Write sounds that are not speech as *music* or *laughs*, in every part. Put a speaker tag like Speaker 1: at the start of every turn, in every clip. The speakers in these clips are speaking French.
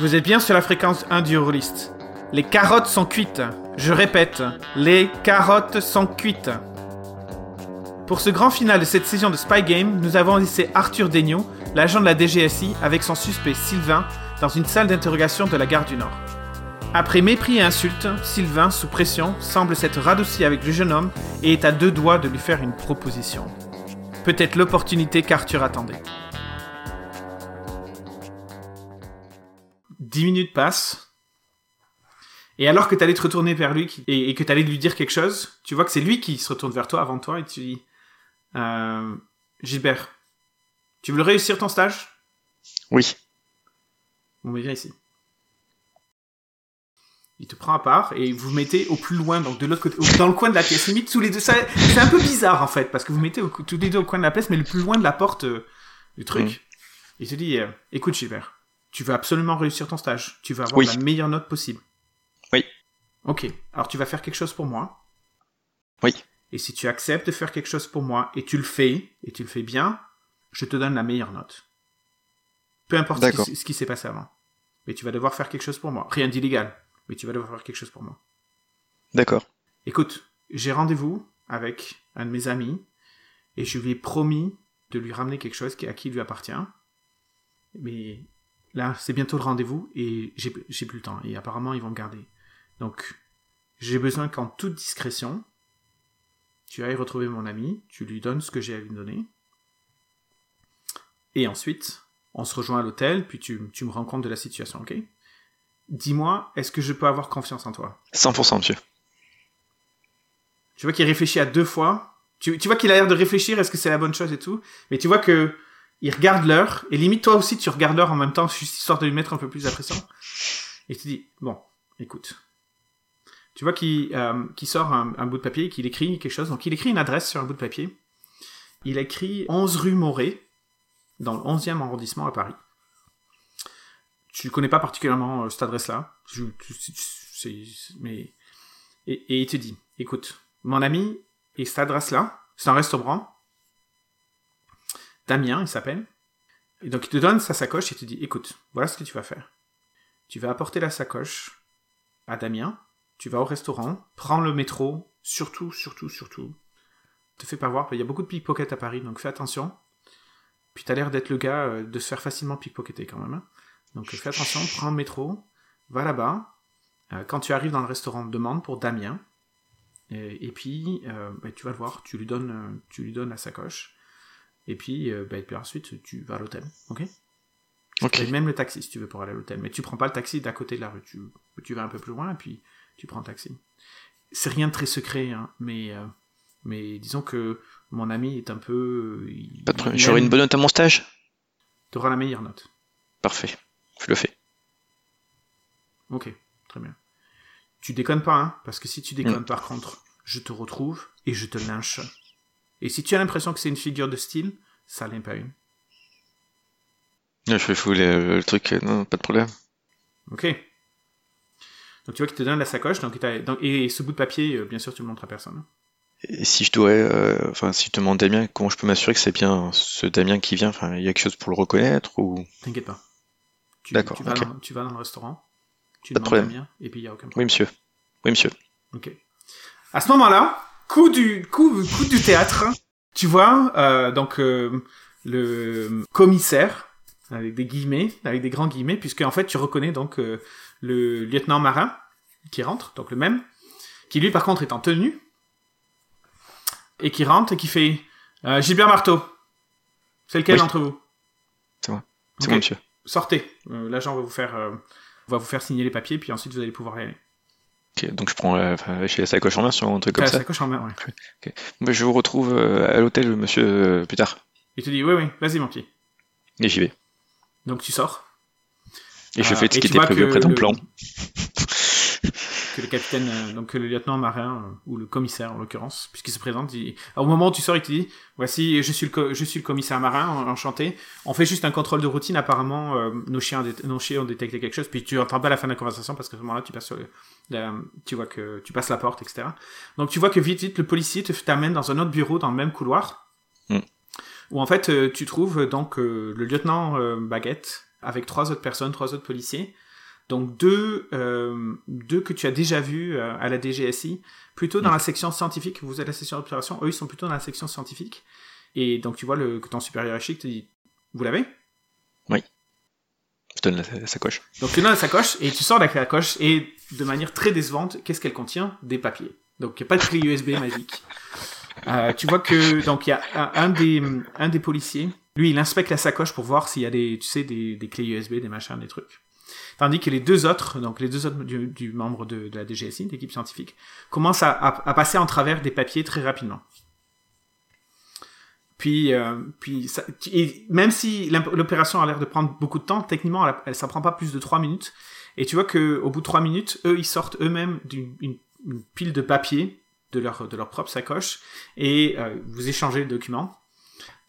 Speaker 1: Vous êtes bien sur la fréquence 1 du Eurolist. Les carottes sont cuites. Je répète, les carottes sont cuites. Pour ce grand final de cette saison de Spy Game, nous avons laissé Arthur Degnaud, l'agent de la DGSI, avec son suspect Sylvain, dans une salle d'interrogation de la gare du Nord. Après mépris et insultes, Sylvain, sous pression, semble s'être radouci avec le jeune homme et est à deux doigts de lui faire une proposition. Peut-être l'opportunité qu'Arthur attendait. Dix minutes passent. Et alors que tu allais te retourner vers lui et, et que tu allais lui dire quelque chose, tu vois que c'est lui qui se retourne vers toi avant toi et tu dis euh, Gilbert, tu veux réussir ton stage?
Speaker 2: Oui.
Speaker 1: Bon, mais viens ici. Il te prend à part et vous mettez au plus loin, donc de l'autre côté, dans le coin de la pièce. Limite tous les deux. C'est un peu bizarre en fait, parce que vous mettez au- tous les deux au coin de la pièce, mais le plus loin de la porte euh, du truc.
Speaker 2: Mhm.
Speaker 1: Il te dit euh, Écoute, Gilbert, tu vas absolument réussir ton stage. Tu vas avoir
Speaker 2: Oui.
Speaker 1: la meilleure note possible.
Speaker 2: Oui.
Speaker 1: Ok. Alors tu vas faire quelque chose pour moi.
Speaker 2: Oui.
Speaker 1: Et si tu acceptes de faire quelque chose pour moi et tu le fais, et tu le fais bien, je te donne la meilleure note. Peu importe ce qui, s'est passé avant. Mais tu vas devoir faire quelque chose pour moi. Rien d'illégal, mais tu vas devoir faire quelque chose pour moi.
Speaker 2: D'accord.
Speaker 1: Écoute, j'ai rendez-vous avec un de mes amis et je lui ai promis de lui ramener quelque chose qui, à qui il lui appartient. Mais là, c'est bientôt le rendez-vous et j'ai plus le temps. Et apparemment, ils vont me garder. Donc, j'ai besoin qu'en toute discrétion, tu ailles retrouver mon ami, tu lui donnes ce que j'ai à lui donner. Et ensuite, on se rejoint à l'hôtel, puis tu, tu me rends compte de la situation, ok? Dis-moi, est-ce que je peux avoir confiance en toi?
Speaker 2: 100%, monsieur.
Speaker 1: Tu vois qu'il réfléchit à deux fois. Tu, tu vois qu'il a l'air de réfléchir, est-ce que c'est la bonne chose et tout. Mais tu vois que il regarde l'heure, et limite toi aussi tu regardes l'heure en même temps, juste histoire de lui mettre un peu plus la. Et tu dis, bon, écoute. Tu vois qu'il euh, sort un, bout de papier, qu'il écrit quelque chose. Donc il écrit une adresse sur un bout de papier. Il écrit 11 rue Moret, dans le 11e arrondissement à Paris. Tu connais pas particulièrement euh, cette adresse-là. Mais... Et, et il te dit, écoute, mon ami, et cette adresse-là, c'est un restaurant. Damien, il s'appelle. Et donc, il te donne sa sacoche et te dit, écoute, voilà ce que tu vas faire. Tu vas apporter la sacoche à Damien, tu vas au restaurant, prends le métro, surtout, surtout, surtout. Te fais pas voir, il y a beaucoup de pickpockets à Paris, donc fais attention. Puis t'as l'air d'être le gars euh, de se faire facilement pickpocketer quand même. hein. Donc fais attention, prends le métro, va là-bas. Euh, quand tu arrives dans le restaurant, demande pour Damien. Et, puis, euh, bah, tu vas le voir, tu tu lui donnes la sacoche. Et puis, euh, bah, et puis ensuite, tu vas à l'hôtel. Ok?
Speaker 2: Ok.
Speaker 1: Tu payes même le taxi si tu veux pour aller à l'hôtel. Mais tu prends pas le taxi d'à côté de la rue. Tu, tu vas un peu plus loin et puis tu prends le taxi. C'est rien de très secret, hein, mais, euh, mais disons que mon ami est un peu. il-
Speaker 2: Pas de problème. J'aurai une bonne note à mon stage?
Speaker 1: T'auras la meilleure note.
Speaker 2: Parfait. Je le fais.
Speaker 1: Ok, très bien. Tu déconnes pas, hein, parce que si tu déconnes
Speaker 2: Mm.
Speaker 1: par contre, je te retrouve et je te lynche. Et si tu as l'impression que c'est une figure de style, ça l'est pas une.
Speaker 2: Je fais fou le, le truc. euh, Non, pas de problème.
Speaker 1: Ok. Donc tu vois qu'il te donne la sacoche, donc, et ce bout de papier, euh, bien sûr, tu le montres à personne.
Speaker 2: Et si je dois, euh, enfin, si je demande Damien, comment je peux m'assurer que c'est bien ce Damien qui vient? Enfin, il y a quelque chose pour le reconnaître ou?
Speaker 1: T'inquiète pas.
Speaker 2: D'accord,
Speaker 1: Tu vas, dans, tu vas dans le restaurant, tu
Speaker 2: Pas de
Speaker 1: demandes
Speaker 2: problème.
Speaker 1: Damien, et puis il n'y a aucun
Speaker 2: Oui,
Speaker 1: problème.
Speaker 2: monsieur. Oui, monsieur.
Speaker 1: Ok. À ce moment-là, coup du, coup, coup du théâtre, tu vois, euh, donc, euh, le commissaire, avec des guillemets, avec des grands guillemets, puisque en fait, tu reconnais donc euh, le lieutenant marin qui rentre, donc le même, qui lui, par contre, est en tenue, et qui rentre et qui fait Gilbert Marteau. C'est lequel
Speaker 2: Oui.
Speaker 1: d'entre vous?
Speaker 2: C'est moi. C'est
Speaker 1: Ok.
Speaker 2: moi, monsieur.
Speaker 1: Sortez. L'agent va vous faire, va vous faire signer les papiers, puis ensuite vous allez pouvoir y aller.
Speaker 2: Donc je prends, euh, enfin, j'ai la sacoche en main sur un truc comme
Speaker 1: la
Speaker 2: ça.
Speaker 1: sacoche en main, ouais.
Speaker 2: Bah, je vous retrouve euh, à l'hôtel, monsieur, euh, plus tard.
Speaker 1: Il te dit oui, oui, vas-y mon petit.
Speaker 2: Et j'y vais.
Speaker 1: Donc tu sors.
Speaker 2: Et je
Speaker 1: Euh,
Speaker 2: fais ce qui était prévu après le- plan.
Speaker 1: Que le capitaine, euh, donc le lieutenant marin, euh, ou le commissaire en l'occurrence, puisqu'il se présente, il... au moment où tu sors, il te dit Voici, je suis le, co- je suis le commissaire marin, en- enchanté. On fait juste un contrôle de routine, apparemment, euh, nos, chiens, dé- nos chiens ont détecté quelque chose, puis tu entends pas la fin de la conversation parce qu'à ce moment-là, tu passes sur le- la- tu vois que tu passes la porte, etc. Donc tu vois que vite, vite, le policier te t'amène dans un autre bureau dans le même couloir,
Speaker 2: Mm.
Speaker 1: où en fait, euh, tu trouves donc euh, le lieutenant euh, Baguette avec trois autres personnes, trois autres policiers. Donc deux, euh, deux que tu as déjà vus euh, à la DGSI, plutôt dans
Speaker 2: Mm.
Speaker 1: la section scientifique. Vous êtes la section d'observation, eux ils sont plutôt dans la section scientifique. Et donc tu vois le, que ton supérieur hiérarchique te dit, vous l'avez?
Speaker 2: Je donne la, la sacoche.
Speaker 1: Donc tu donnes la sacoche et tu sors de la sacoche et de manière très décevante, qu'est-ce qu'elle contient? Des papiers. Donc il n'y a pas de clé USB magique. Euh, tu vois que donc il y a un, un des un des policiers, lui il inspecte la sacoche pour voir s'il y a des tu sais des, des clés USB, des machins, des trucs. Tandis que les deux autres, donc les deux autres du, membre de, la DGSI, d'équipe scientifique, commencent à, passer en travers des papiers très rapidement. Puis, euh, puis et même si l'opération a l'air de prendre beaucoup de temps, techniquement, elle, elle- ça prend pas plus de 3 minutes. Et tu vois que au bout de 3 minutes, eux, ils sortent eux-mêmes d'une une, une pile de papier de leur, de leur propre sacoche et euh, vous échangez le document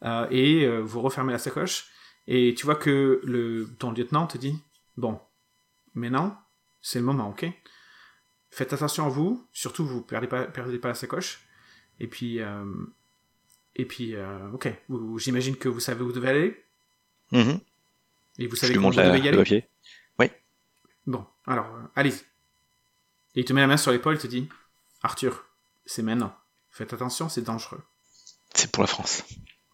Speaker 1: euh, et vous refermez la sacoche. Et tu vois que ton lieutenant te dit Bon, maintenant, c'est le moment, ok? Faites attention à vous, surtout vous perdez pas, perdez pas la sacoche. Et puis, euh, et puis, euh, ok, j'imagine que vous savez où vous devez aller
Speaker 2: Mhm.
Speaker 1: et vous savez
Speaker 2: montre
Speaker 1: vous devez y
Speaker 2: le
Speaker 1: aller.
Speaker 2: papier.
Speaker 1: Bon, alors, euh, allez-y. Et il te met la main sur l'épaule et te dit Arthur, c'est maintenant. Faites attention, c'est dangereux.
Speaker 2: C'est pour la France.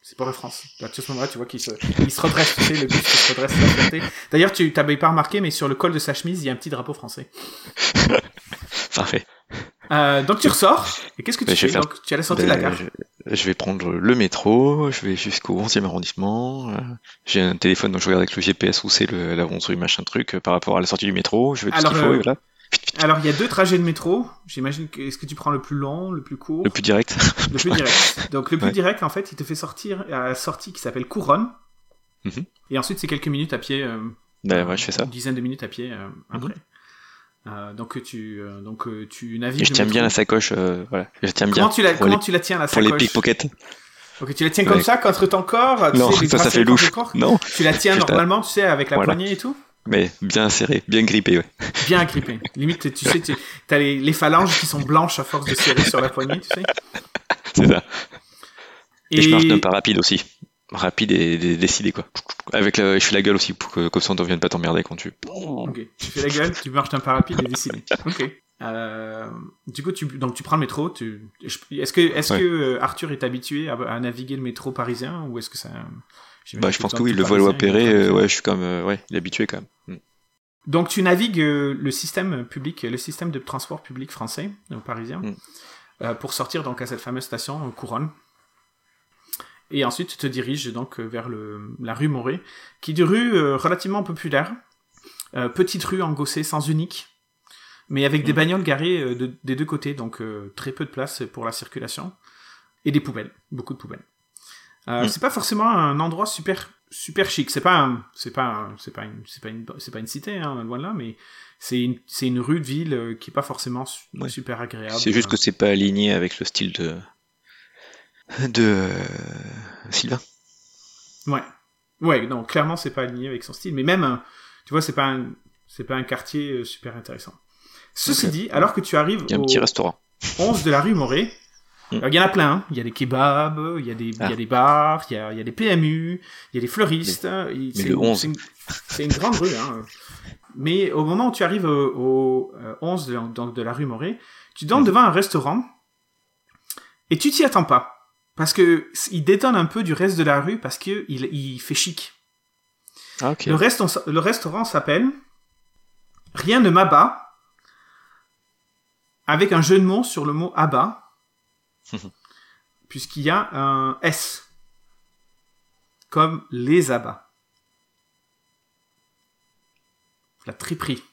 Speaker 1: C'est pour la France. À ce moment-là, tu vois qu'il se, il se redresse, tu sais, le buste se redresse. la fierté. D'ailleurs, tu t'avais pas remarqué, mais sur le col de sa chemise, il y a un petit drapeau français. *laughs*
Speaker 2: Parfait.
Speaker 1: Euh, donc tu ressors, et qu'est-ce que tu
Speaker 2: Ben,
Speaker 1: fais
Speaker 2: faire-
Speaker 1: Donc, Tu as la sortie de la
Speaker 2: Ben,
Speaker 1: gare.
Speaker 2: je, je vais prendre le métro, je vais jusqu'au 11e arrondissement. euh, J'ai un téléphone, donc je regarde avec le GPS où c'est le- l'avance rue, machin truc, euh, par rapport à la sortie du métro. Je vais tout ce
Speaker 1: Alors,
Speaker 2: qu'il faut,
Speaker 1: euh,
Speaker 2: et voilà.
Speaker 1: Alors, il y a deux trajets de métro. J'imagine que est-ce que tu prends le plus long, le plus court?
Speaker 2: Le plus direct.
Speaker 1: Le plus direct. *laughs* Donc le plus
Speaker 2: Ouais.
Speaker 1: direct, en fait, il te fait sortir à la sortie qui s'appelle Couronne.
Speaker 2: Mhm.
Speaker 1: Et ensuite, c'est quelques minutes à pied. euh,
Speaker 2: ben ouais, je fais ça.
Speaker 1: Une dizaine de minutes à pied euh, après. Euh, donc tu, euh, donc euh, tu navigues.
Speaker 2: Et je tiens bien la sacoche, euh, voilà. Je tiens bien.
Speaker 1: Comment tu la, comment
Speaker 2: les,
Speaker 1: tu la tiens la
Speaker 2: pour les
Speaker 1: sacoche?
Speaker 2: pickpockets?
Speaker 1: Ok, tu la tiens comme ça contre ton corps. tu
Speaker 2: Non,
Speaker 1: sais,
Speaker 2: ça, ça fait louche.
Speaker 1: corps?
Speaker 2: Non,
Speaker 1: Tu la tiens *laughs* normalement, tu sais, avec la
Speaker 2: Voilà.
Speaker 1: poignée et tout?
Speaker 2: Mais bien serré, bien grippé, ouais.
Speaker 1: Bien agrippé. Limite, tu sais, tu as les, les phalanges qui sont blanches à force de serrer sur la poignée, tu sais. *laughs*
Speaker 2: C'est ça. Et,
Speaker 1: Et,
Speaker 2: je marche d'un pas rapide aussi. Rapide et, décidé, quoi. Avec la, je fais la gueule aussi, pour que, comme ça on ne vienne pas t'emmerder quand tu.
Speaker 1: Ok, tu fais la gueule, tu marches d'un pas rapide et décidé. Ok. Euh, du coup, tu, donc tu prends le métro. Tu, est-ce que, est-ce
Speaker 2: Ouais.
Speaker 1: que euh, Arthur est habitué à, à naviguer le métro parisien ou est-ce que ça
Speaker 2: Bah, je pense que oui, le vol opéré,
Speaker 1: il est
Speaker 2: euh,
Speaker 1: habitué.
Speaker 2: ouais, je suis quand même, euh, ouais, il est habitué quand même. Mm.
Speaker 1: Donc tu navigues euh, le système public, le système de transport public français, euh, parisien,
Speaker 2: Mm.
Speaker 1: euh, pour sortir donc à cette fameuse station euh, Couronne. Et ensuite tu te diriges donc vers le, la rue Morée, qui est une rue euh, relativement populaire, euh, petite rue engossée, sans unique, mais avec des
Speaker 2: Mm.
Speaker 1: bagnoles garées euh, de- des deux côtés, donc euh, très peu de place pour la circulation, et des poubelles, beaucoup de poubelles. Euh,
Speaker 2: Mm.
Speaker 1: C'est pas forcément un endroit super super chic. C'est pas c'est pas c'est pas une c'est pas une c'est pas une cité hein, loin de là, mais c'est une c'est une rue de ville euh, qui est pas forcément su-
Speaker 2: Ouais.
Speaker 1: super agréable.
Speaker 2: C'est juste que c'est pas aligné avec le style de. de. euh, Sylvain.
Speaker 1: Ouais. Ouais, non, clairement, c'est pas aligné avec son style, mais même, euh, tu vois, c'est pas un, c'est pas un quartier euh, super intéressant. Ceci dit, alors que tu arrives
Speaker 2: Il y a un
Speaker 1: au
Speaker 2: petit restaurant.
Speaker 1: 11 de la rue Morée,
Speaker 2: Mm.
Speaker 1: il y en a plein. hein. Il y a des kebabs, il y a des, il y a
Speaker 2: Ah.
Speaker 1: des bars, il y a, il y a des PMU, il y a des fleuristes. c'est
Speaker 2: le
Speaker 1: une-
Speaker 2: 11.
Speaker 1: c'est une- C'est une, grande rue. Hein. Mais au moment où tu arrives au, au, euh, 11 de, donc de la rue Morée, tu te donnes
Speaker 2: Mm.
Speaker 1: devant un restaurant et tu t'y attends pas. Parce que il détonne un peu du reste de la rue parce que il, fait chic.
Speaker 2: Ah.
Speaker 1: Le, reste, on le restaurant s'appelle Rien ne m'abat, avec un jeu de mots sur le mot abat, *laughs* puisqu'il y a un S, comme les abats. La triperie.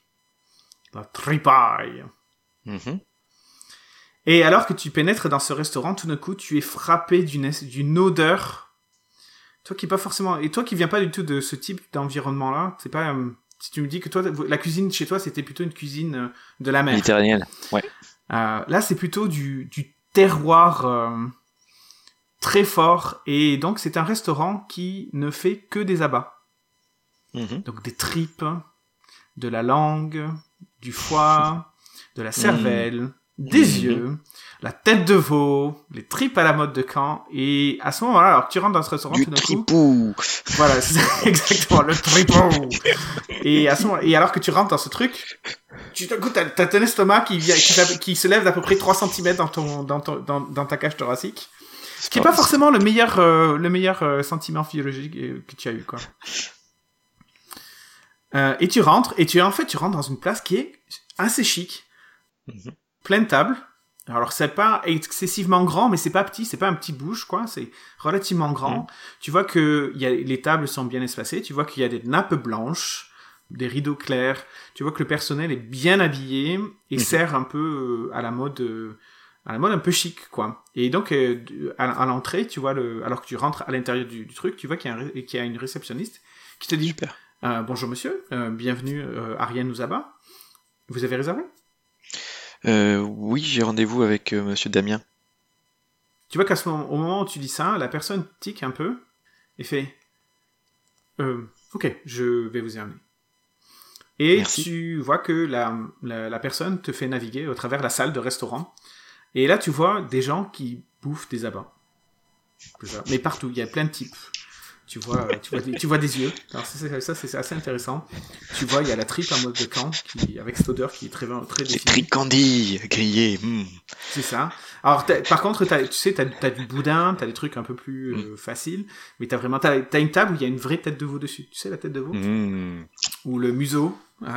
Speaker 1: La tripaille.
Speaker 2: Mhm.
Speaker 1: Et alors que tu pénètres dans ce restaurant, tout d'un coup, tu es frappé d'une odeur. Toi qui pas forcément et toi qui viens pas du tout de ce type d'environnement-là, c'est pas. euh, si tu me dis que toi, la cuisine chez toi, c'était plutôt une cuisine euh, de la mer.
Speaker 2: Méditerranéenne. Ouais.
Speaker 1: Euh, là, c'est plutôt du, du terroir euh, très fort. Et donc, c'est un restaurant qui ne fait que des abats.
Speaker 2: Mhm.
Speaker 1: Donc, des tripes, de la langue, du foie, de la cervelle, des
Speaker 2: Mhm.
Speaker 1: yeux, la tête de veau, les tripes à la mode de Caen. Et à ce moment-là, alors que tu rentres dans ce restaurant
Speaker 2: Du
Speaker 1: tout d'un coup,
Speaker 2: tripou.
Speaker 1: voilà, c'est *laughs* exactement, le tripot. Et à ce moment, et alors que tu rentres dans ce truc, tu t'as, ton estomac qui, se lève d'à peu près 3 cm dans ton, dans ton, dans, dans ta cage thoracique. Ce qui est pas forcément le meilleur, euh, le meilleur euh, sentiment physiologique euh, que tu as eu, quoi. *laughs* Euh, et tu rentres, et tu, en fait, tu rentres dans une place qui est assez chic.
Speaker 2: Mhm.
Speaker 1: Pleine table. Alors, c'est pas excessivement grand, mais c'est pas petit, c'est pas un petit bouge, quoi. C'est relativement grand.
Speaker 2: Mhm.
Speaker 1: Tu vois que il y a, les tables sont bien espacées. Tu vois qu'il y a des nappes blanches, des rideaux clairs. Tu vois que le personnel est bien habillé et sert un peu euh, à la mode, euh, à la mode un peu chic, quoi. Et donc, euh, à, l'entrée, tu vois le, alors que tu rentres à l'intérieur du, du truc, tu vois qu'il y, a un ré- qu'il y a une réceptionniste qui te dit
Speaker 2: Super.
Speaker 1: euh, bonjour monsieur, euh, bienvenue Ariane Nouzaba. Vous avez réservé?
Speaker 2: Oui, j'ai rendez-vous avec Monsieur Damien.
Speaker 1: Tu vois qu'à ce moment, au moment où tu dis ça, la personne tique un peu et fait Ok, je vais vous y amener. Et
Speaker 2: Merci.
Speaker 1: tu vois que la, la, la personne te fait naviguer au travers la salle de restaurant. Et là, tu vois des gens qui bouffent des abats. Mais partout, il y a plein de types. Tu vois, tu vois, des, tu vois des yeux. Alors ça, c'est- ça, c'est assez intéressant. Tu vois, il y a la tripe en mode de camp, qui, avec cette odeur qui est très, très définie.
Speaker 2: tricandis grillés. hmm.
Speaker 1: C'est ça. Alors, par contre, tu sais, t'as as du boudin, t'as des trucs un peu plus euh, faciles, mais t'as vraiment, t'as as une table où il y a une vraie tête de veau dessus. Tu sais, la tête de veau
Speaker 2: Hmm.
Speaker 1: Ou le museau, euh,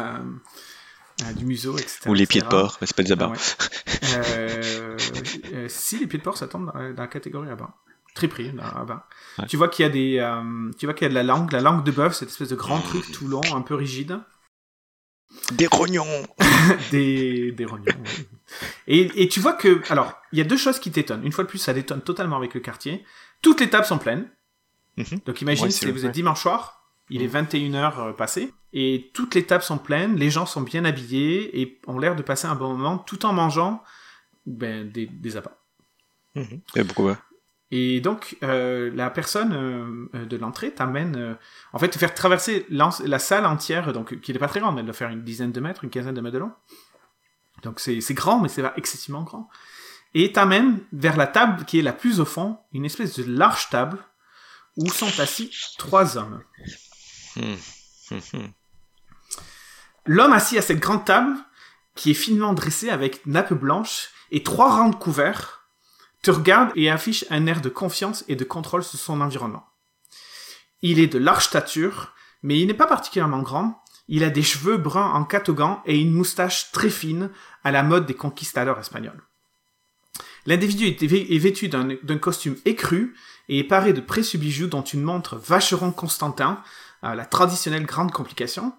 Speaker 1: euh, du museau, etc.
Speaker 2: Ou les pieds de porc, c'est pas des abats.
Speaker 1: Ah ouais. Euh, euh, si, les pieds de porc, ça tombe dans, la- dans la catégorie Triperie, là-bas.
Speaker 2: Ouais.
Speaker 1: Tu vois qu'il y a des, euh, tu vois qu'il y a de la langue, la langue de bœuf, cette espèce de grand truc tout long, un peu rigide.
Speaker 2: Des rognons. *laughs*
Speaker 1: des, des rognons. oui. Et, et tu vois que, alors, il y a deux choses qui t'étonnent. Une fois de plus, ça détonne totalement avec le quartier. Toutes les tables sont pleines.
Speaker 2: Mhm.
Speaker 1: Donc imagine,
Speaker 2: Ouais,
Speaker 1: si
Speaker 2: c'est
Speaker 1: vous êtes dimanche soir, il est 21h passé, et toutes les tables sont pleines, les gens sont bien habillés et ont l'air de passer un bon moment tout en mangeant ben, des, des appâts.
Speaker 2: Mhm. Et pourquoi? pas
Speaker 1: Et donc, euh, la personne euh, de l'entrée t'amène, euh, en fait, te faire traverser la salle entière, donc qui n'est pas très grande, elle doit faire une dizaine de mètres, une quinzaine de mètres de long. Donc c'est grand, mais c'est pas excessivement grand. Et t'amène vers la table qui est la plus au fond, une espèce de large table où sont assis trois hommes.
Speaker 2: Hmm.
Speaker 1: L'homme assis à cette grande table, qui est finement dressée avec nappe blanche et trois rangs de couverts, regarde et affiche un air de confiance et de contrôle sur son environnement. Il est de large stature, mais il n'est pas particulièrement grand. Il a des cheveux bruns en catogan et une moustache très fine à la mode des conquistadors espagnols. L'individu est vêtu d'un d'un costume écru et est paré de précieux bijoux dont une montre Vacheron Constantin, euh, la traditionnelle grande complication,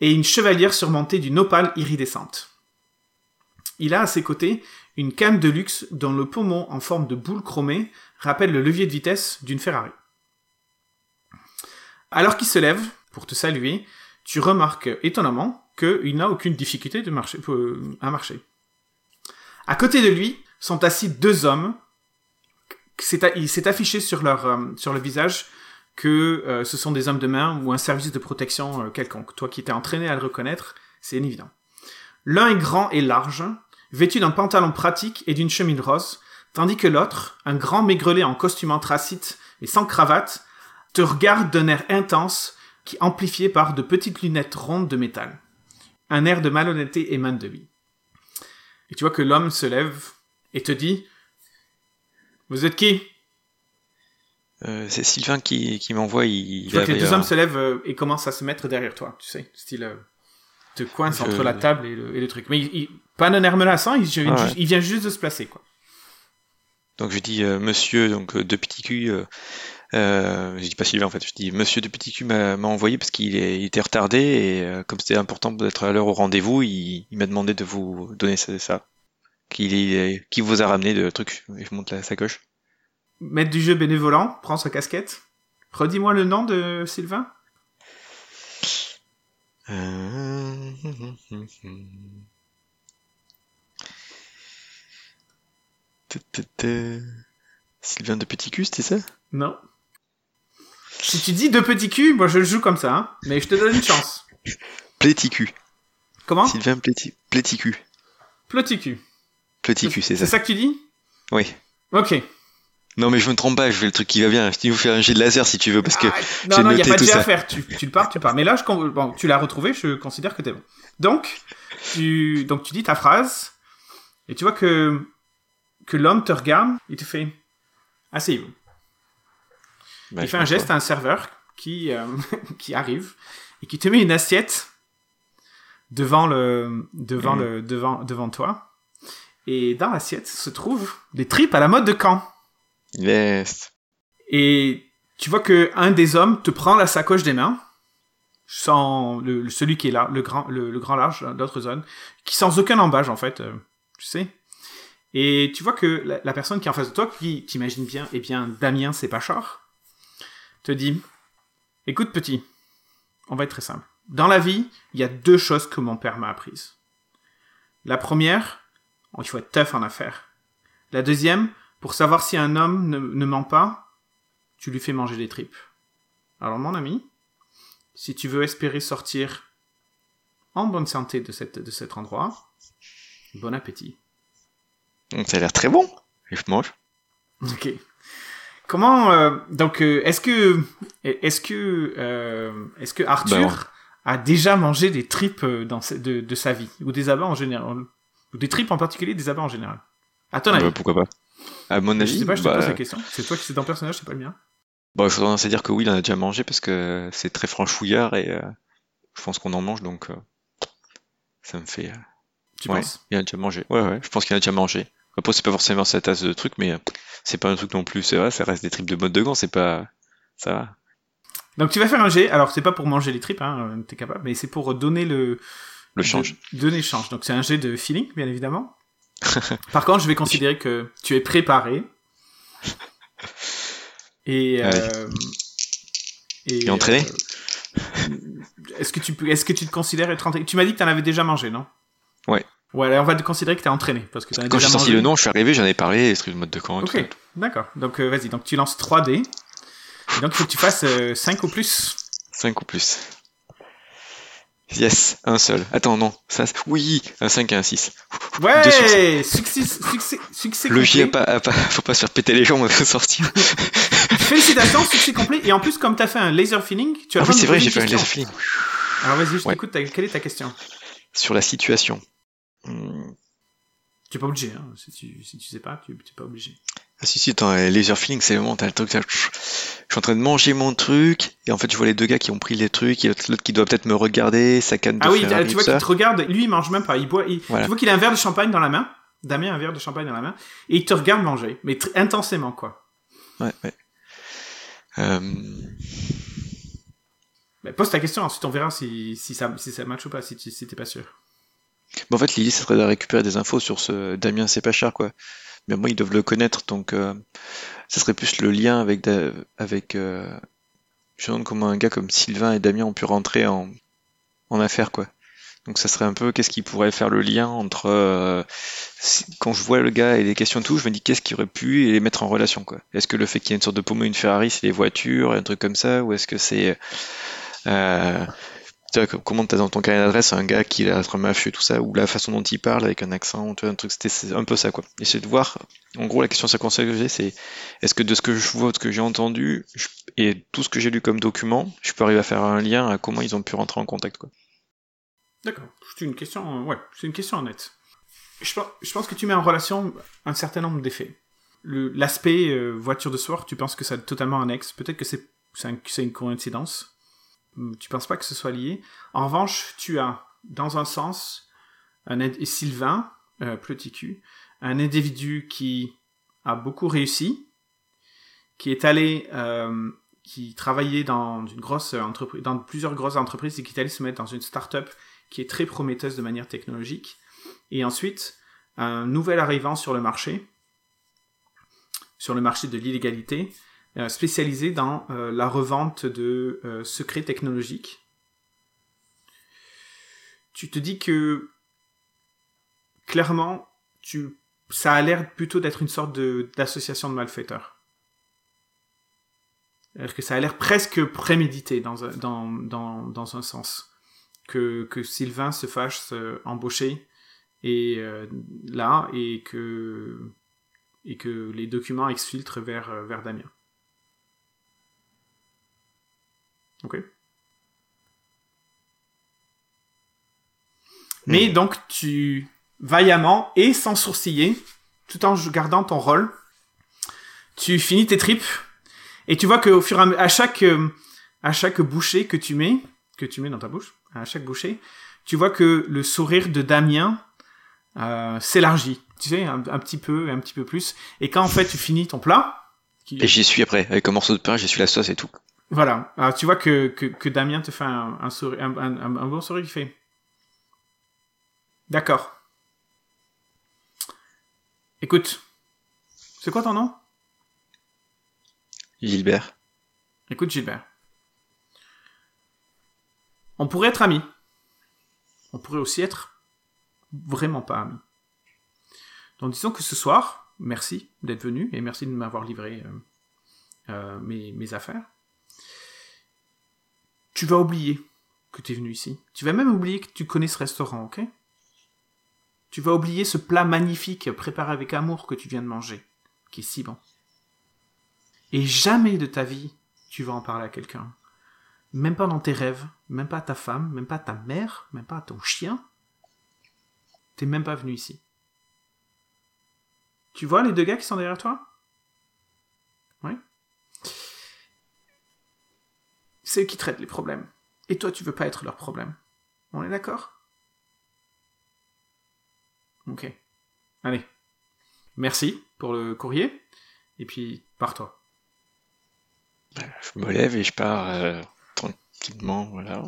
Speaker 1: et une chevalière surmontée d'une opale iridescente. Il a à ses côtés une canne de luxe dont le poumon en forme de boule chromée rappelle le levier de vitesse d'une Ferrari. Alors qu'il se lève pour te saluer, tu remarques étonnamment qu'il n'a aucune difficulté à marcher. À côté de lui sont assis deux hommes. Il s'est affiché sur, leur, euh, le visage que euh, ce sont des hommes de main ou un service de protection euh, quelconque. Toi qui t'es entraîné à le reconnaître, c'est évident. L'un est grand et large, vêtu d'un pantalon pratique et d'une chemise rose, tandis que l'autre, un grand maigrelet en costume anthracite et sans cravate, te regarde d'un air intense qui est amplifié par de petites lunettes rondes de métal. Un air de malhonnêteté émane de lui. Et tu vois que l'homme se lève et te dit Vous êtes qui?
Speaker 2: Euh, c'est Sylvain qui, qui m'envoie. Il,
Speaker 1: Tu vois que les deux
Speaker 2: un-
Speaker 1: hommes se lèvent euh, et commencent à se mettre derrière toi, tu sais, style euh, te coince entre la table et le, et le truc. Mais il, il- pas d'un air menaçant, il, je-
Speaker 2: Ah ouais.
Speaker 1: il vient juste de se placer, quoi.
Speaker 2: Donc je dis euh, Monsieur donc euh, de petit cul. Euh, euh, je dis pas Sylvain en fait. Je dis Monsieur de petit cul m'a envoyé parce qu'il était retardé et comme c'était important d'être à l'heure au rendez-vous, il, m'a demandé de vous donner ça. ça. Qu'il est, qui vous a ramené de trucs. Et je monte la sacoche.
Speaker 1: Maître du jeu bénévolant, prends sa casquette. Redis-moi le nom de Sylvain.
Speaker 2: Euh, Sylvain de petit cul, c'était ça?
Speaker 1: Non. Si tu dis deux petits culs, moi je le joue comme ça, hein, mais je te donne une chance.
Speaker 2: Pléticu.
Speaker 1: Comment?
Speaker 2: Sylvain Pléti- Pléticu.
Speaker 1: Petit cul.
Speaker 2: Petit cul, c'est
Speaker 1: C'est
Speaker 2: ça.
Speaker 1: ça que tu dis?
Speaker 2: Oui.
Speaker 1: Ok.
Speaker 2: Non, mais je me trompe pas, je fais le truc qui va bien. Je dis vous faire un jet de laser si tu veux, parce que
Speaker 1: Ah, non, non, il n'y a pas de jet à faire. Tu, tu le pars, tu pars. Mais là, je, con- bon, tu l'as retrouvé, je considère que t'es bon. Donc tu, donc, tu dis ta phrase, et tu vois que, que l'homme te regarde, il te fait Asseyez-vous.
Speaker 2: Bah,
Speaker 1: il fait un geste
Speaker 2: pas.
Speaker 1: à un serveur qui, euh, *laughs* qui arrive et qui te met une assiette devant, le, devant,
Speaker 2: Mhm.
Speaker 1: le, devant, devant toi. Et dans l'assiette se trouvent des tripes à la mode de camp.
Speaker 2: Yes.
Speaker 1: Et tu vois que un des hommes te prend la sacoche des mains, sans le, celui qui est là, le grand, le, grand large, l'autre zone, qui sans aucun embâche en fait, euh, tu sais. Et tu vois que la, personne qui est en face de toi, qui t'imagine bien, eh bien Damien c'est Pachard, te dit, écoute petit, on va être très simple. Dans la vie, il y a deux choses que mon père m'a apprises. La première, il faut être tough en affaires. La deuxième, pour savoir si un homme ne, ne ment pas, tu lui fais manger des tripes. Alors mon ami, si tu veux espérer sortir en bonne santé de, cette, de cet endroit, bon appétit.
Speaker 2: Ça a l'air très bon. Et je mange.
Speaker 1: Ok. Comment euh, donc euh, est-ce que est-ce que euh, est-ce que Arthur
Speaker 2: Ben,
Speaker 1: a déjà mangé des tripes euh, dans sa- de, de sa vie? Ou des abats en général? Ou des tripes en particulier des abats en général? À ton avis?
Speaker 2: Bah, pourquoi pas À mon
Speaker 1: Je
Speaker 2: avis,
Speaker 1: sais pas, je te
Speaker 2: bah,
Speaker 1: pose la question. C'est toi qui c'est ton personnage, c'est pas le mien.
Speaker 2: bah, je tendance à dire que oui, il en a déjà mangé parce que c'est très franchouillard et euh, je pense qu'on en mange donc euh, ça me fait. euh,
Speaker 1: Tu
Speaker 2: ouais,
Speaker 1: penses?
Speaker 2: il en a déjà mangé. Ouais, ouais, je pense qu'il en a déjà mangé. Après, c'est pas forcément sa tasse de truc, mais euh, c'est pas un truc non plus. C'est vrai, ça reste des tripes de mode de gant, c'est pas. Ça va.
Speaker 1: Donc tu vas faire un jet. Alors c'est pas pour manger les tripes, hein, t'es capable, mais c'est pour donner le
Speaker 2: Le change.
Speaker 1: de- donner le change. Donc c'est un jet de feeling, bien évidemment. *laughs* Par contre, je vais considérer que tu es préparé. Et euh, et,
Speaker 2: Et entraîné
Speaker 1: euh, Est-ce que tu est-ce que tu te considères être entraîné? Tu m'as dit que t'en avais déjà mangé, non?
Speaker 2: Ouais.
Speaker 1: Ouais, alors on va te considérer que t'es entraîné parce que as
Speaker 2: Quand j'ai sorti le nom, je suis arrivé, j'en ai parlé, de mode de camp.
Speaker 1: Ok, d'accord. Donc euh, vas-y, donc tu lances 3 dés. Et donc il faut que tu fasses 5 ou plus.
Speaker 2: 5 ou plus. Yes, un seul. Attends, non. Ça, oui, un 5 et un 6.
Speaker 1: Ouais,
Speaker 2: Deux succès.
Speaker 1: succès, succès, succès
Speaker 2: Le
Speaker 1: complet.
Speaker 2: pas, a pas- *laughs* faut pas se faire péter les jambes avant de sortir. *laughs*
Speaker 1: Félicitations, succès complet. Et en plus, comme t'as fait un laser feeling, tu as
Speaker 2: Ah
Speaker 1: le
Speaker 2: oui, c'est vrai, j'ai fait un laser feeling.
Speaker 1: Alors vas-y, je
Speaker 2: Ouais.
Speaker 1: t'écoute. Quelle est ta question?
Speaker 2: Sur la situation. Hmm.
Speaker 1: Tu es pas obligé. Hein. Si, tu, si tu sais pas, tu n'es pas obligé.
Speaker 2: Ah si, si, attends, laser feeling, c'est le moment, t'as le truc, je suis en train de manger mon truc, et en fait, je vois les deux gars qui ont pris les trucs, et l'autre qui doit peut-être me regarder, sa canne de
Speaker 1: Ah oui,
Speaker 2: Ferrari,
Speaker 1: tu vois qu'il te regarde. Lui, il mange même pas. Il boit. il-
Speaker 2: Voilà.
Speaker 1: Tu vois qu'il a un verre de champagne dans la main. Damien a un verre de champagne dans la main. Et il te regarde manger. Mais intensément, quoi.
Speaker 2: Ouais, ouais. Euh,
Speaker 1: pose ta question, ensuite on verra si, si, ça, si ça match ou pas, si tu si t'es pas sûr.
Speaker 2: bon, en fait, l'idée, ce serait de récupérer des infos sur ce Damien C'est pas cher, quoi. Mais moi, ils doivent le connaître, donc euh, ça serait plus le lien avec, avec euh, je me demande comment un gars comme Sylvain et Damien ont pu rentrer en, en affaires, quoi. Donc ça serait un peu qu'est-ce qui pourrait faire le lien entre euh, quand je vois le gars et les questions tout, je me dis qu'est-ce qui aurait pu les mettre en relation quoi? Est-ce que le fait qu'il y ait une sorte de pomme une Ferrari c'est les voitures, un truc comme ça, ou est-ce que c'est euh, tu comment t'as dans ton carnet d'adresse un gars qui a un mafieux tout ça, ou la façon dont il parle avec un accent, tu vois, un truc, c'était c'est un peu ça quoi. Essayer de voir. En gros la question circonstancielle que c'est est-ce que de ce que je vois, de ce que j'ai entendu et tout ce que j'ai lu comme document, je peux arriver à faire un lien à comment ils ont pu rentrer en contact quoi.
Speaker 1: D'accord. C'est une question, euh, ouais, c'est une question honnête. Je pense, que tu mets en relation un certain nombre d'effets. L'aspect euh, voiture de soir, tu penses que a totalement annexe. Peut-être c'est c'est que c'est une coïncidence. Hum, Tu penses pas que ce soit lié? En revanche, tu as, dans un sens, Sylvain, euh, petit cul, un individu qui a beaucoup réussi, qui est allé, euh, qui travaillait dans une grosse entreprise, dans plusieurs grosses entreprises et qui est allé se mettre dans une start-up qui est très prometteuse de manière technologique. Et ensuite, un nouvel arrivant sur le marché, sur le marché de l'illégalité, spécialisé dans euh, la revente de euh, secrets technologiques. Tu te dis que clairement, ça a l'air plutôt d'être une sorte de- d'association de, malfaiteurs. C'est-à-dire que ça a l'air presque prémédité dans un, dans, dans, dans un sens. Que, Sylvain se fasse euh, embaucher et euh, là et que et que les documents exfiltrent vers euh, vers Damien. Ok. Mais donc tu vaillamment et sans sourciller, tout en gardant ton rôle, tu finis tes tripes et tu vois que au fur et à, mesure- à chaque à chaque bouchée que tu mets que tu mets dans ta bouche, à chaque bouchée, tu vois que le sourire de Damien euh, s'élargit, tu sais, un, un petit peu, un petit peu plus. Et quand en fait tu finis ton plat, qui-
Speaker 2: Et j'y suis après, avec un morceau de pain, j'y suis la sauce et tout.
Speaker 1: Voilà, alors, tu vois que, que, que Damien te fait un, un, sourire, un, un, un- un bon sourire, il fait. D'accord. Écoute, c'est quoi ton nom?
Speaker 2: Gilbert.
Speaker 1: Écoute Gilbert. On pourrait être amis. On pourrait aussi être vraiment pas amis. Donc disons que ce soir, merci d'être venu et merci de m'avoir livré euh, euh, mes, mes affaires. Tu vas oublier que tu es venu ici. Tu vas même oublier que tu connais ce restaurant, ok? Tu vas oublier ce plat magnifique préparé avec amour que tu viens de manger, qui est si bon. Et jamais de ta vie, tu vas en parler à quelqu'un. Même pas dans tes rêves, même pas à ta femme, même pas ta mère, même pas à ton chien. T'es même pas venu ici. Tu vois les deux gars qui sont derrière toi? Oui? C'est eux qui traitent les problèmes. Et toi, tu veux pas être leur problème. On est d'accord? Ok. Allez. Merci pour le courrier. Et puis, pars-toi.
Speaker 2: Je me lève et je pars euh, tranquillement, voilà.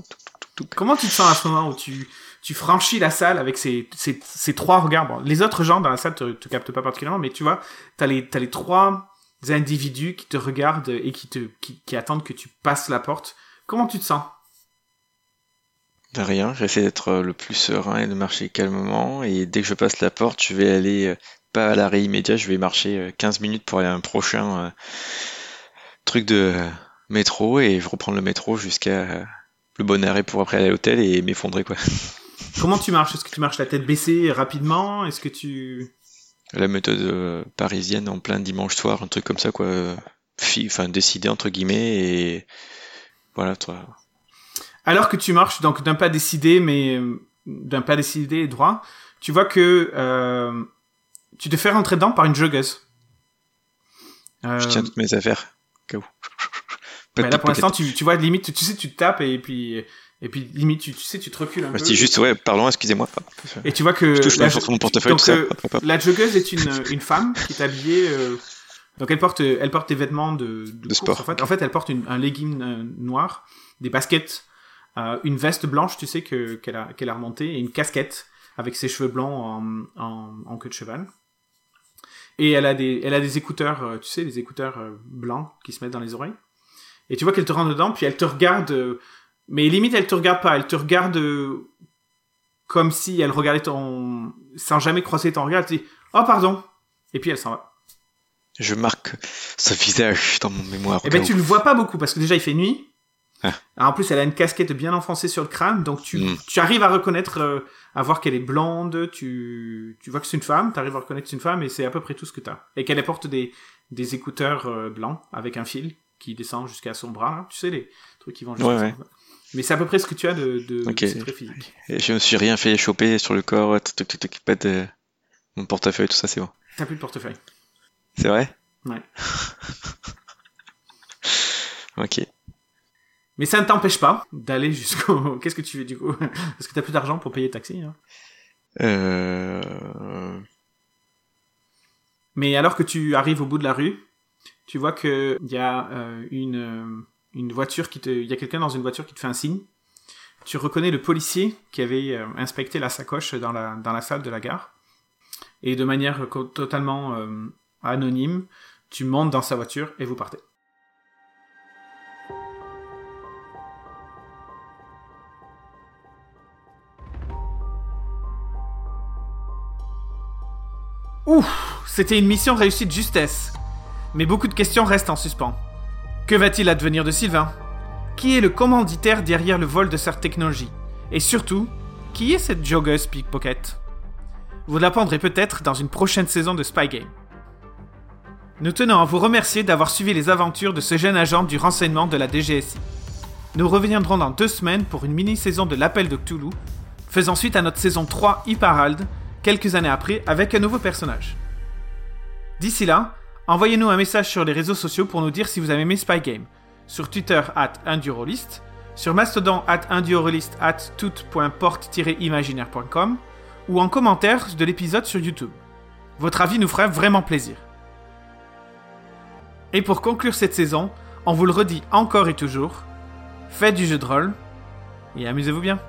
Speaker 1: Comment tu te sens à ce moment où tu, tu franchis la salle avec ces, ces, ces trois regards? Bon, Les autres gens dans la salle te, te captent pas particulièrement, mais tu vois, t'as les, t'as les trois individus qui te regardent et qui, te, qui, qui attendent que tu passes la porte. Comment tu te sens?
Speaker 2: De rien, j'essaie d'être euh, le plus serein et de marcher calmement. Et dès que je passe la porte, je vais aller, euh, pas à l'arrêt immédiat, je vais marcher euh, 15 minutes pour aller à un prochain euh, truc de euh, métro et je reprends le métro jusqu'à euh, le bon arrêt pour après aller à l'hôtel et m'effondrer quoi.
Speaker 1: Comment tu marches? Est-ce que tu marches la tête baissée rapidement? Est-ce que tu...
Speaker 2: La méthode euh, parisienne en plein dimanche soir, un truc comme ça quoi. euh, fi- Enfin, décider entre guillemets et voilà, toi.
Speaker 1: Alors que tu marches donc d'un pas décidé, mais d'un pas décidé et droit, tu vois que euh, tu te fais rentrer dedans par une joggeuse. Euh,
Speaker 2: Je tiens toutes mes affaires. au cas où.
Speaker 1: Mais là, pour l'instant, tu, tu vois, limite, tu sais, tu te tapes et puis, et puis limite, tu, tu sais, tu te recules un
Speaker 2: Je
Speaker 1: peu.
Speaker 2: dis juste, ouais, pardon, excusez-moi.
Speaker 1: Et tu vois que
Speaker 2: Je touche
Speaker 1: la,
Speaker 2: mon portefeuille,
Speaker 1: donc,
Speaker 2: tout ça.
Speaker 1: euh, la joggeuse est une, une femme qui est habillée. euh, donc elle porte, elle porte des vêtements de, de, course,
Speaker 2: sport.
Speaker 1: En fait, en fait, elle porte une- un legging euh, noir, des baskets, euh, une veste blanche, tu sais que qu'elle a qu'elle a remontée, et une casquette avec ses cheveux blancs en, en, en queue de cheval. Et elle a des, elle a des écouteurs, euh, tu sais, des écouteurs euh, blancs qui se mettent dans les oreilles. Et tu vois qu'elle te rentre dedans, puis elle te regarde, euh, mais limite elle te regarde pas, elle te regarde euh, comme si elle regardait ton, sans jamais croiser ton regard. Elle te dit, oh pardon, et puis elle s'en va.
Speaker 2: Je marque ce visage dans mon mémoire.
Speaker 1: Et ben tu le vois pas beaucoup parce que déjà il fait nuit.
Speaker 2: Ah.
Speaker 1: Alors, en plus, elle a une casquette bien enfoncée sur le crâne, donc tu,
Speaker 2: Mm.
Speaker 1: tu arrives à reconnaître, euh, à voir qu'elle est blonde, tu, tu vois que c'est une femme, tu arrives à reconnaître que c'est une femme et c'est à peu près tout ce que tu as. Et qu'elle porte des, des écouteurs euh, blancs avec un fil qui descend jusqu'à son bras, tu sais, les trucs qui vont jusqu'à
Speaker 2: Ouais, ouais.
Speaker 1: Mais c'est à peu près ce que tu as de, de
Speaker 2: Ok.
Speaker 1: c'est très physique.
Speaker 2: Et je me suis rien fait choper sur le corps, tuc, tuc, tuc, tuc, pas de mon portefeuille, tout ça, c'est bon.
Speaker 1: T'as plus de portefeuille.
Speaker 2: C'est vrai?
Speaker 1: Ouais. *laughs*
Speaker 2: ok.
Speaker 1: Mais ça ne t'empêche pas d'aller jusqu'au. *laughs* Qu'est-ce que tu fais du coup? Parce que t'as plus d'argent pour payer le taxi. Hein.
Speaker 2: Euh...
Speaker 1: Mais alors que tu arrives au bout de la rue, tu vois que il y a euh, une euh, une voiture qui te, il y a quelqu'un dans une voiture qui te fait un signe. Tu reconnais le policier qui avait euh, inspecté la sacoche dans la salle de la gare. Et de manière totalement euh, anonyme, tu montes dans sa voiture et vous partez. Ouf, c'était une mission réussie de justesse. Mais beaucoup de questions restent en suspens. Que va-t-il advenir de Sylvain? Qui est le commanditaire derrière le vol de cette technologie? Et surtout, qui est cette joggeuse pickpocket? Vous l'apprendrez peut-être dans une prochaine saison de Spy Game. Nous tenons à vous remercier d'avoir suivi les aventures de ce jeune agent du renseignement de la DGSI. Nous reviendrons dans deux semaines pour une mini-saison de l'Appel de Cthulhu, faisant suite à notre saison 3 Hyparald, quelques années après, avec un nouveau personnage. D'ici là, envoyez-nous un message sur les réseaux sociaux pour nous dire si vous avez aimé Spy Game, sur Twitter at Indurolist, sur Mastodon at Indurolist at tout.porte-imaginaire.com ou en commentaire de l'épisode sur YouTube. Votre avis nous ferait vraiment plaisir. Et pour conclure cette saison, on vous le redit encore et toujours, faites du jeu de rôle et amusez-vous bien.